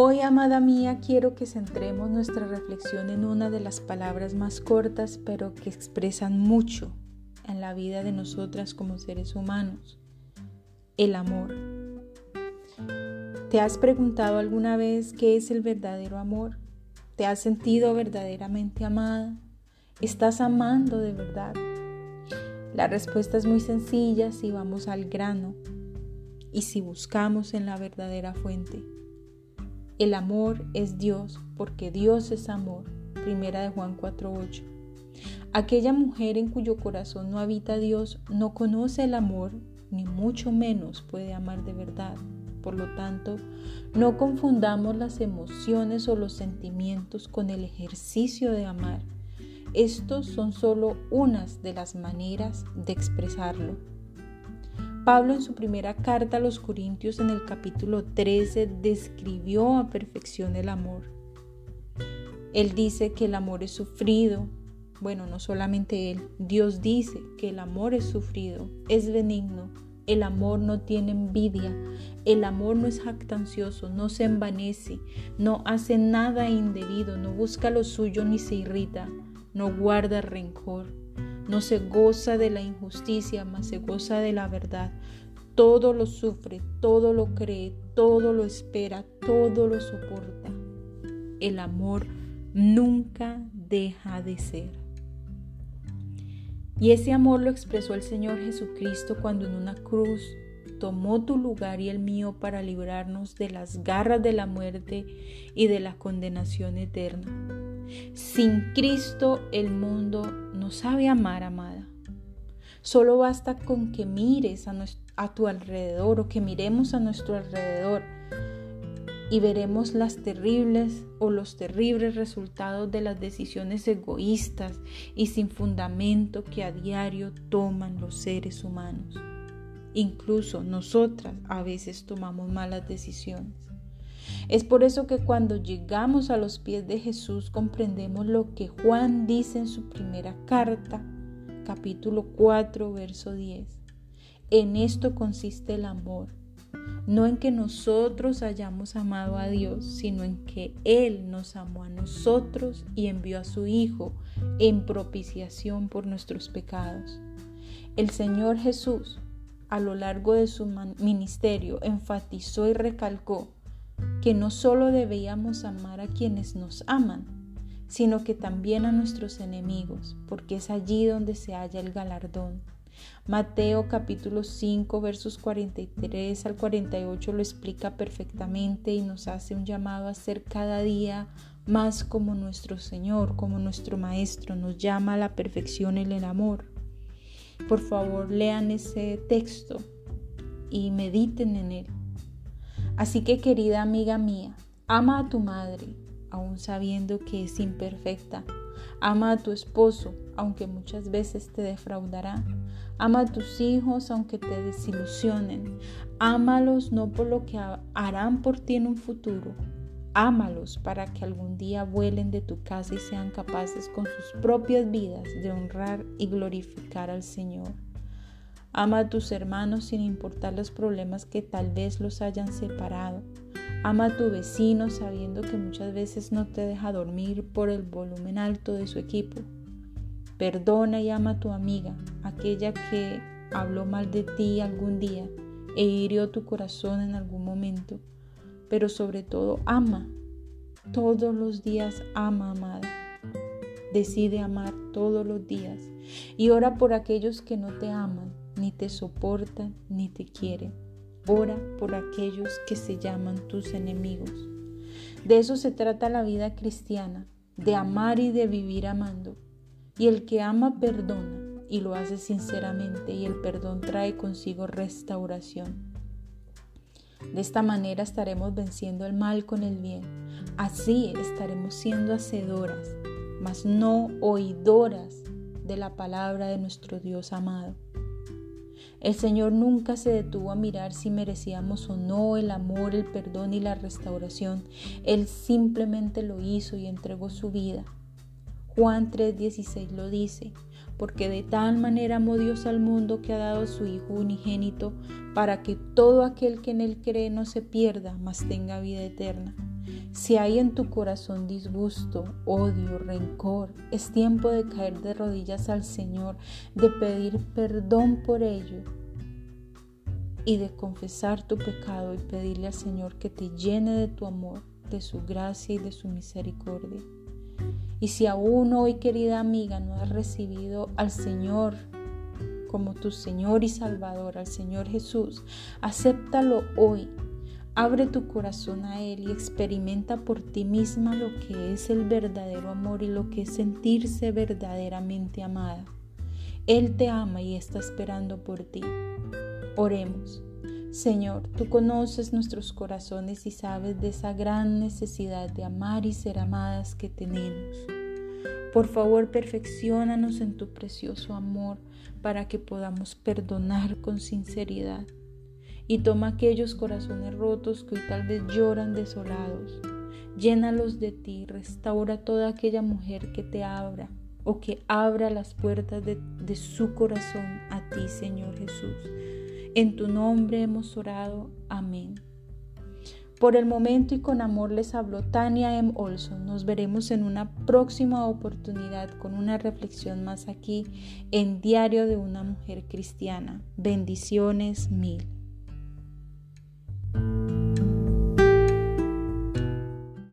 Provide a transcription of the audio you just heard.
Hoy, amada mía, quiero que centremos nuestra reflexión en una de las palabras más cortas, pero que expresan mucho en la vida de nosotras como seres humanos, el amor. ¿Te has preguntado alguna vez qué es el verdadero amor? ¿Te has sentido verdaderamente amada? ¿Estás amando de verdad? La respuesta es muy sencilla si vamos al grano y si buscamos en la verdadera fuente. El amor es Dios, porque Dios es amor. Primera de Juan 4:8. Aquella mujer en cuyo corazón no habita Dios no conoce el amor, ni mucho menos puede amar de verdad. Por lo tanto, no confundamos las emociones o los sentimientos con el ejercicio de amar. Estos son solo unas de las maneras de expresarlo. Pablo en su primera carta a los Corintios en el capítulo 13 describió a perfección el amor. Él dice que el amor es sufrido. Bueno, no solamente él, Dios dice que el amor es sufrido, es benigno, el amor no tiene envidia, el amor no es jactancioso, no se envanece, no hace nada indebido, no busca lo suyo ni se irrita, no guarda rencor no se goza de la injusticia, mas se goza de la verdad. Todo lo sufre, todo lo cree, todo lo espera, todo lo soporta. El amor nunca deja de ser. Y ese amor lo expresó el Señor Jesucristo cuando en una cruz tomó tu lugar y el mío para librarnos de las garras de la muerte y de la condenación eterna. Sin Cristo el mundo no sabe amar, amada. Solo basta con que mires a, tu alrededor o que miremos a nuestro alrededor y veremos las terribles o los terribles resultados de las decisiones egoístas y sin fundamento que a diario toman los seres humanos. Incluso nosotras a veces tomamos malas decisiones. Es por eso que cuando llegamos a los pies de Jesús comprendemos lo que Juan dice en su primera carta, capítulo 4, verso 10. En esto consiste el amor, no en que nosotros hayamos amado a Dios, sino en que Él nos amó a nosotros y envió a su Hijo en propiciación por nuestros pecados. El Señor Jesús, a lo largo de su ministerio, enfatizó y recalcó que no solo debíamos amar a quienes nos aman, sino que también a nuestros enemigos, porque es allí donde se halla el galardón. Mateo capítulo 5 versos 43 al 48 lo explica perfectamente y nos hace un llamado a ser cada día más como nuestro Señor, como nuestro Maestro, nos llama a la perfección en el amor. Por favor, lean ese texto y mediten en él. Así que querida amiga mía, ama a tu madre, aun sabiendo que es imperfecta. Ama a tu esposo, aunque muchas veces te defraudará. Ama a tus hijos, aunque te desilusionen. Ámalos no por lo que harán por ti en un futuro. Ámalos para que algún día vuelen de tu casa y sean capaces con sus propias vidas de honrar y glorificar al Señor. Ama a tus hermanos sin importar los problemas que tal vez los hayan separado. Ama a tu vecino sabiendo que muchas veces no te deja dormir por el volumen alto de su equipo. Perdona y ama a tu amiga, aquella que habló mal de ti algún día e hirió tu corazón en algún momento. Pero sobre todo ama. Todos los días ama, amada. Decide amar todos los días y ora por aquellos que no te aman ni te soportan, ni te quieren. Ora por aquellos que se llaman tus enemigos. De eso se trata la vida cristiana, de amar y de vivir amando. Y el que ama perdona y lo hace sinceramente y el perdón trae consigo restauración. De esta manera estaremos venciendo el mal con el bien. Así estaremos siendo hacedoras, mas no oidoras de la palabra de nuestro Dios amado. El Señor nunca se detuvo a mirar si merecíamos o no el amor, el perdón y la restauración. Él simplemente lo hizo y entregó su vida. Juan 3:16 lo dice, porque de tal manera amó Dios al mundo que ha dado su Hijo unigénito, para que todo aquel que en él cree no se pierda, mas tenga vida eterna. Si hay en tu corazón disgusto, odio, rencor, es tiempo de caer de rodillas al Señor, de pedir perdón por ello y de confesar tu pecado y pedirle al Señor que te llene de tu amor, de su gracia y de su misericordia. Y si aún hoy, querida amiga, no has recibido al Señor como tu Señor y Salvador, al Señor Jesús, acéptalo hoy. Abre tu corazón a Él y experimenta por ti misma lo que es el verdadero amor y lo que es sentirse verdaderamente amada. Él te ama y está esperando por ti. Oremos. Señor, tú conoces nuestros corazones y sabes de esa gran necesidad de amar y ser amadas que tenemos. Por favor, perfeccionanos en tu precioso amor para que podamos perdonar con sinceridad. Y toma aquellos corazones rotos que hoy tal vez lloran desolados. Llénalos de ti, restaura toda aquella mujer que te abra o que abra las puertas de, de su corazón a ti, Señor Jesús. En tu nombre hemos orado. Amén. Por el momento y con amor les habló Tania M. Olson. Nos veremos en una próxima oportunidad con una reflexión más aquí en Diario de una Mujer Cristiana. Bendiciones mil.